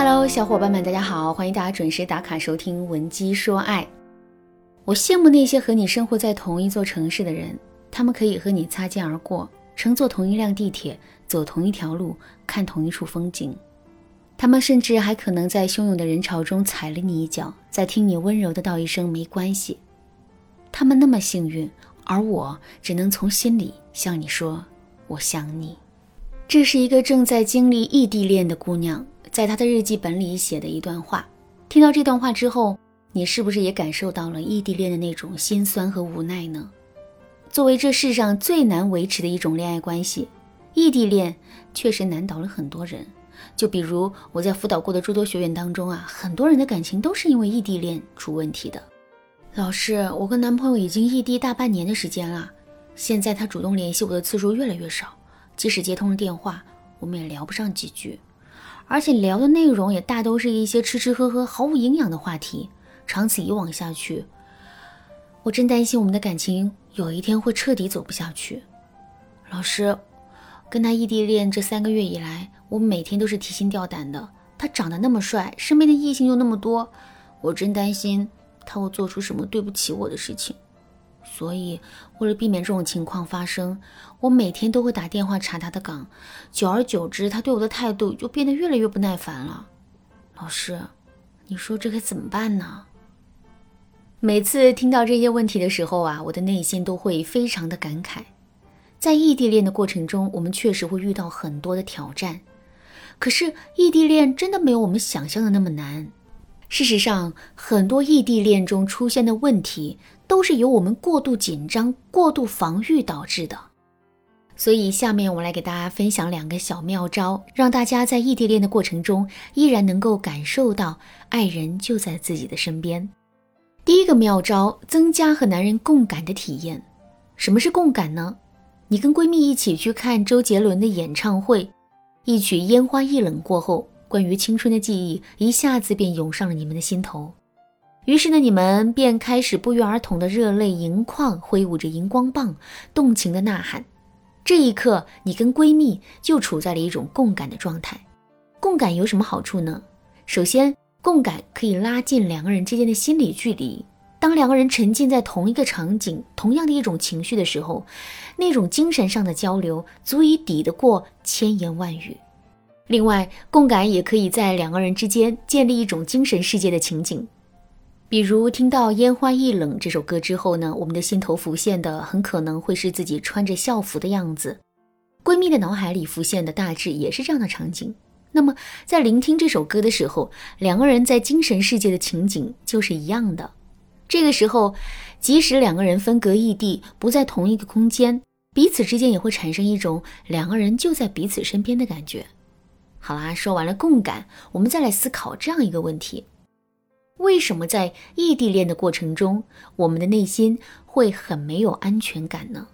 Hello，小伙伴们，大家好，欢迎大家准时打卡收听《文姬说爱》。我羡慕那些和你生活在同一座城市的人，他们可以和你擦肩而过，乘坐同一辆地铁，走同一条路，看同一处风景。他们甚至还可能在汹涌的人潮中踩了你一脚，再听你温柔的道一声“没关系”。他们那么幸运，而我只能从心里向你说：“我想你。”这是一个正在经历异地恋的姑娘，在他的日记本里写的一段话。听到这段话之后，你是不是也感受到了异地恋的那种心酸和无奈呢？作为这世上最难维持的一种恋爱关系，异地恋确实难倒了很多人。就比如我在辅导过的诸多学员当中啊，很多人的感情都是因为异地恋出问题的。老师，我跟男朋友已经异地大半年的时间了，现在他主动联系我的次数越来越少。即使接通了电话，我们也聊不上几句，而且聊的内容也大都是一些吃吃喝喝、毫无营养的话题。长此以往下去，我真担心我们的感情有一天会彻底走不下去。老师，跟他异地恋这三个月以来，我每天都是提心吊胆的。他长得那么帅，身边的异性又那么多，我真担心他会做出什么对不起我的事情。所以，为了避免这种情况发生，我每天都会打电话查他的岗。久而久之，他对我的态度就变得越来越不耐烦了。老师，你说这该怎么办呢？每次听到这些问题的时候啊，我的内心都会非常的感慨。在异地恋的过程中，我们确实会遇到很多的挑战。可是，异地恋真的没有我们想象的那么难。事实上，很多异地恋中出现的问题。都是由我们过度紧张、过度防御导致的。所以，下面我来给大家分享两个小妙招，让大家在异地恋的过程中依然能够感受到爱人就在自己的身边。第一个妙招，增加和男人共感的体验。什么是共感呢？你跟闺蜜一起去看周杰伦的演唱会，一曲《烟花易冷》过后，关于青春的记忆一下子便涌上了你们的心头。于是呢，你们便开始不约而同的热泪盈眶，挥舞着荧光棒，动情的呐喊。这一刻，你跟闺蜜就处在了一种共感的状态。共感有什么好处呢？首先，共感可以拉近两个人之间的心理距离。当两个人沉浸在同一个场景、同样的一种情绪的时候，那种精神上的交流足以抵得过千言万语。另外，共感也可以在两个人之间建立一种精神世界的情景。比如听到《烟花易冷》这首歌之后呢，我们的心头浮现的很可能会是自己穿着校服的样子，闺蜜的脑海里浮现的大致也是这样的场景。那么在聆听这首歌的时候，两个人在精神世界的情景就是一样的。这个时候，即使两个人分隔异地，不在同一个空间，彼此之间也会产生一种两个人就在彼此身边的感觉。好啦，说完了共感，我们再来思考这样一个问题。为什么在异地恋的过程中，我们的内心会很没有安全感呢？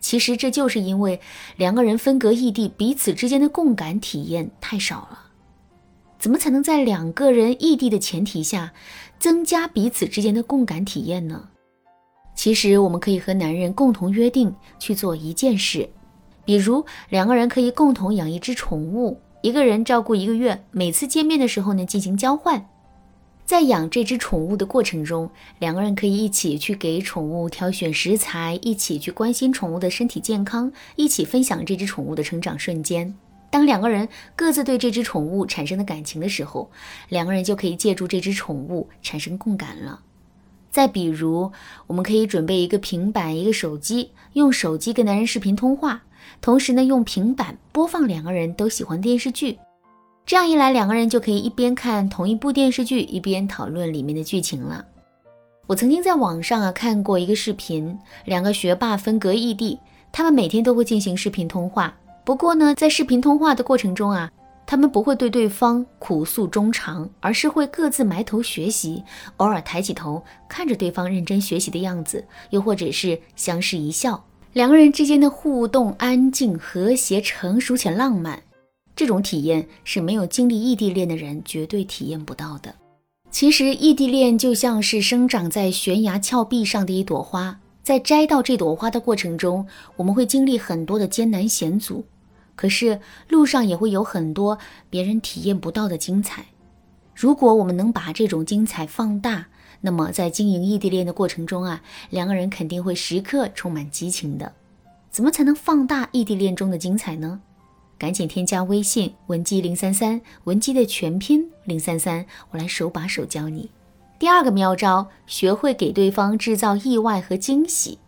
其实这就是因为两个人分隔异地，彼此之间的共感体验太少了。怎么才能在两个人异地的前提下，增加彼此之间的共感体验呢？其实我们可以和男人共同约定去做一件事，比如两个人可以共同养一只宠物，一个人照顾一个月，每次见面的时候呢进行交换。在养这只宠物的过程中，两个人可以一起去给宠物挑选食材，一起去关心宠物的身体健康，一起分享这只宠物的成长瞬间。当两个人各自对这只宠物产生的感情的时候，两个人就可以借助这只宠物产生共感了。再比如，我们可以准备一个平板、一个手机，用手机跟男人视频通话，同时呢，用平板播放两个人都喜欢电视剧。这样一来，两个人就可以一边看同一部电视剧，一边讨论里面的剧情了。我曾经在网上啊看过一个视频，两个学霸分隔异地，他们每天都会进行视频通话。不过呢，在视频通话的过程中啊，他们不会对对方苦诉衷肠，而是会各自埋头学习，偶尔抬起头看着对方认真学习的样子，又或者是相视一笑。两个人之间的互动安静、和谐、成熟且浪漫。这种体验是没有经历异地恋的人绝对体验不到的。其实，异地恋就像是生长在悬崖峭壁上的一朵花，在摘到这朵花的过程中，我们会经历很多的艰难险阻。可是路上也会有很多别人体验不到的精彩。如果我们能把这种精彩放大，那么在经营异地恋的过程中啊，两个人肯定会时刻充满激情的。怎么才能放大异地恋中的精彩呢？赶紧添加微信文姬零三三，文姬的全拼零三三，我来手把手教你。第二个妙招，学会给对方制造意外和惊喜。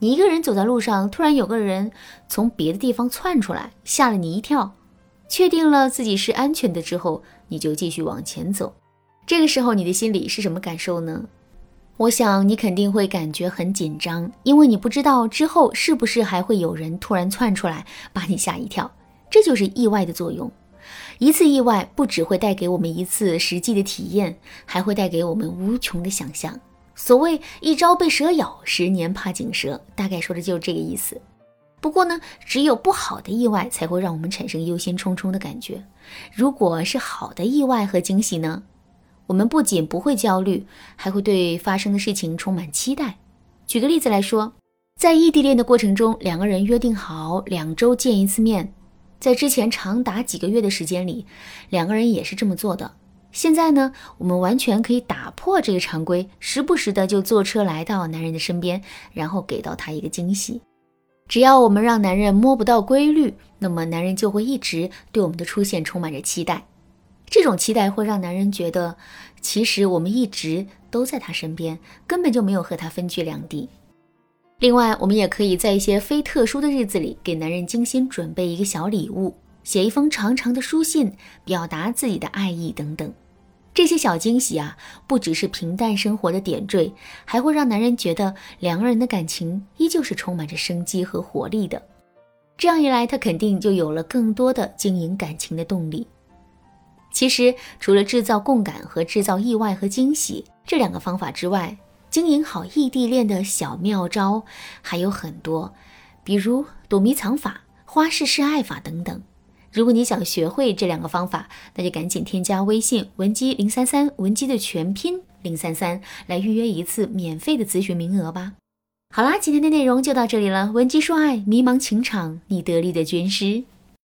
你一个人走在路上，突然有个人从别的地方窜出来，吓了你一跳。确定了自己是安全的之后，你就继续往前走。这个时候你的心里是什么感受呢？我想你肯定会感觉很紧张，因为你不知道之后是不是还会有人突然窜出来把你吓一跳。这就是意外的作用。一次意外不只会带给我们一次实际的体验，还会带给我们无穷的想象。所谓一朝被蛇咬，十年怕井蛇，大概说的就是这个意思。不过呢，只有不好的意外才会让我们产生忧心忡忡的感觉。如果是好的意外和惊喜呢？我们不仅不会焦虑，还会对发生的事情充满期待。举个例子来说，在异地恋的过程中，两个人约定好两周见一次面，在之前长达几个月的时间里，两个人也是这么做的。现在呢，我们完全可以打破这个常规，时不时的就坐车来到男人的身边，然后给到他一个惊喜。只要我们让男人摸不到规律，那么男人就会一直对我们的出现充满着期待。这种期待会让男人觉得，其实我们一直都在他身边，根本就没有和他分居两地。另外，我们也可以在一些非特殊的日子里，给男人精心准备一个小礼物，写一封长长的书信，表达自己的爱意等等。这些小惊喜啊，不只是平淡生活的点缀，还会让男人觉得两个人的感情依旧是充满着生机和活力的。这样一来，他肯定就有了更多的经营感情的动力。其实，除了制造共感和制造意外和惊喜这两个方法之外，经营好异地恋的小妙招还有很多，比如躲迷藏法、花式示爱法等等。如果你想学会这两个方法，那就赶紧添加微信文姬零三三，文姬的全拼零三三，来预约一次免费的咨询名额吧。好啦，今天的内容就到这里了。文姬说爱，迷茫情场，你得力的军师。